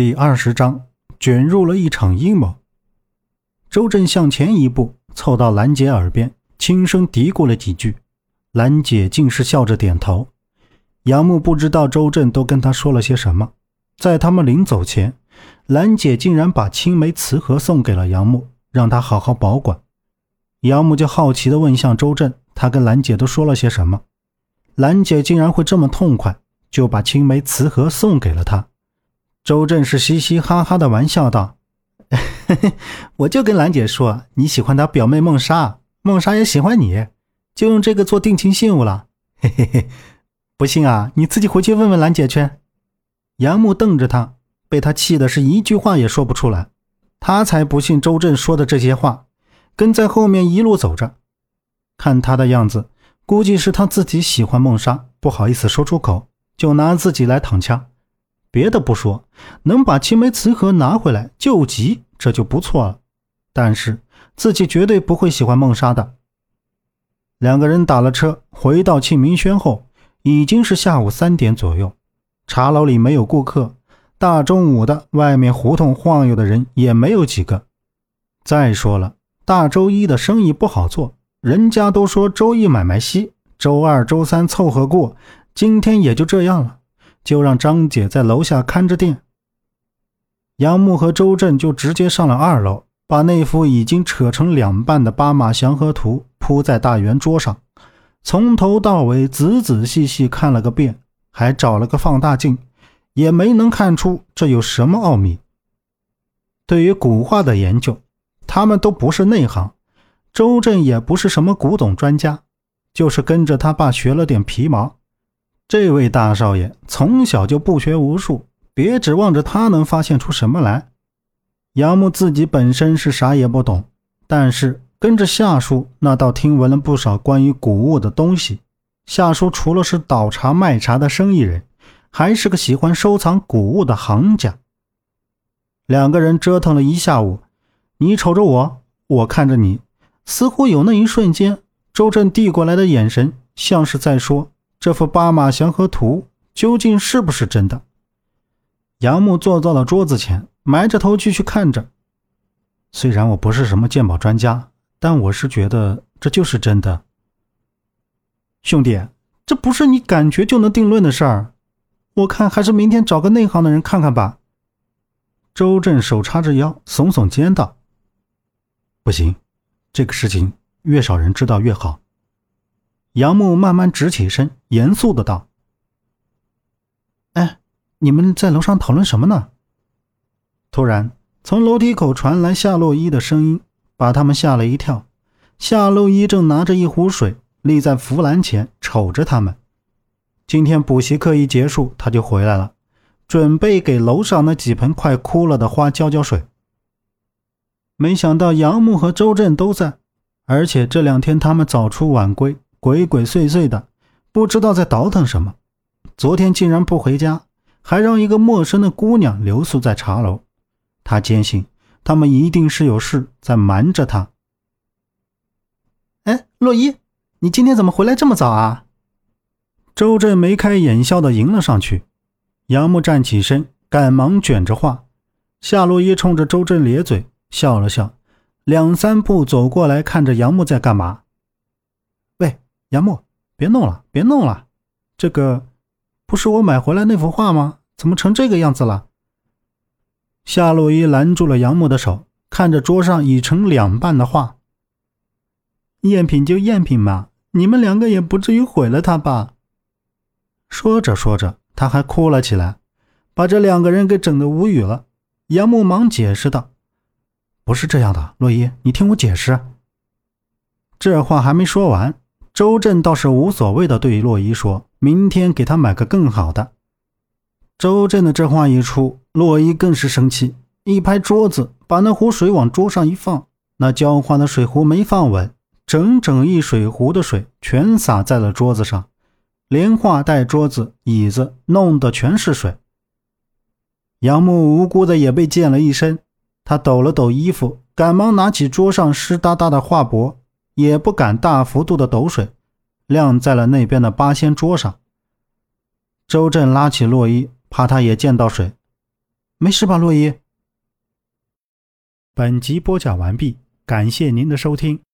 第二十章，卷入了一场阴谋。周震向前一步，凑到兰姐耳边，轻声嘀咕了几句。兰姐竟是笑着点头。杨木不知道周震都跟他说了些什么。在他们临走前，兰姐竟然把青梅瓷盒送给了杨木，让他好好保管。杨木就好奇地问向周震：“他跟兰姐都说了些什么？兰姐竟然会这么痛快，就把青梅瓷盒送给了他。”周正是嘻嘻哈哈的玩笑道：“ 我就跟兰姐说你喜欢她表妹梦莎，梦莎也喜欢你，就用这个做定情信物了。嘿嘿嘿，不信啊，你自己回去问问兰姐去。”杨木瞪着他，被他气的是一句话也说不出来。他才不信周震说的这些话，跟在后面一路走着。看他的样子，估计是他自己喜欢梦莎，不好意思说出口，就拿自己来躺枪。别的不说，能把青梅瓷盒拿回来救急，这就不错了。但是自己绝对不会喜欢梦莎的。两个人打了车回到庆明轩后，已经是下午三点左右。茶楼里没有顾客，大中午的，外面胡同晃悠的人也没有几个。再说了，大周一的生意不好做，人家都说周一买卖稀，周二、周三凑合过，今天也就这样了。就让张姐在楼下看着店。杨木和周震就直接上了二楼，把那幅已经扯成两半的八马祥和图铺在大圆桌上，从头到尾仔仔细细看了个遍，还找了个放大镜，也没能看出这有什么奥秘。对于古画的研究，他们都不是内行，周震也不是什么古董专家，就是跟着他爸学了点皮毛。这位大少爷从小就不学无术，别指望着他能发现出什么来。杨木自己本身是啥也不懂，但是跟着夏叔那倒听闻了不少关于古物的东西。夏叔除了是倒茶卖茶的生意人，还是个喜欢收藏古物的行家。两个人折腾了一下午，你瞅着我，我看着你，似乎有那一瞬间，周震递过来的眼神像是在说。这幅八马祥和图究竟是不是真的？杨木坐到了桌子前，埋着头继续看着。虽然我不是什么鉴宝专家，但我是觉得这就是真的。兄弟，这不是你感觉就能定论的事儿，我看还是明天找个内行的人看看吧。周震手叉着腰，耸耸肩道：“不行，这个事情越少人知道越好。”杨木慢慢直起身，严肃的道：“哎，你们在楼上讨论什么呢？”突然，从楼梯口传来夏洛伊的声音，把他们吓了一跳。夏洛伊正拿着一壶水，立在扶栏前，瞅着他们。今天补习课一结束，他就回来了，准备给楼上那几盆快枯了的花浇浇水。没想到杨木和周震都在，而且这两天他们早出晚归。鬼鬼祟祟的，不知道在倒腾什么。昨天竟然不回家，还让一个陌生的姑娘留宿在茶楼。他坚信他们一定是有事在瞒着他。哎，洛伊，你今天怎么回来这么早啊？周震眉开眼笑的迎了上去。杨木站起身，赶忙卷着话。夏洛伊冲着周震咧嘴笑了笑，两三步走过来，看着杨木在干嘛。杨木，别弄了，别弄了，这个不是我买回来那幅画吗？怎么成这个样子了？夏洛伊拦住了杨木的手，看着桌上已成两半的画，赝品就赝品嘛，你们两个也不至于毁了它吧？说着说着，他还哭了起来，把这两个人给整得无语了。杨木忙解释道：“不是这样的，洛伊，你听我解释。”这话还没说完。周震倒是无所谓的对洛伊说：“明天给他买个更好的。”周震的这话一出，洛伊更是生气，一拍桌子，把那壶水往桌上一放，那浇花的水壶没放稳，整整一水壶的水全洒在了桌子上，连画带桌子、椅子弄得全是水。杨木无辜的也被溅了一身，他抖了抖衣服，赶忙拿起桌上湿哒哒的画帛。也不敢大幅度的抖水，晾在了那边的八仙桌上。周震拉起洛伊，怕他也溅到水。没事吧，洛伊？本集播讲完毕，感谢您的收听。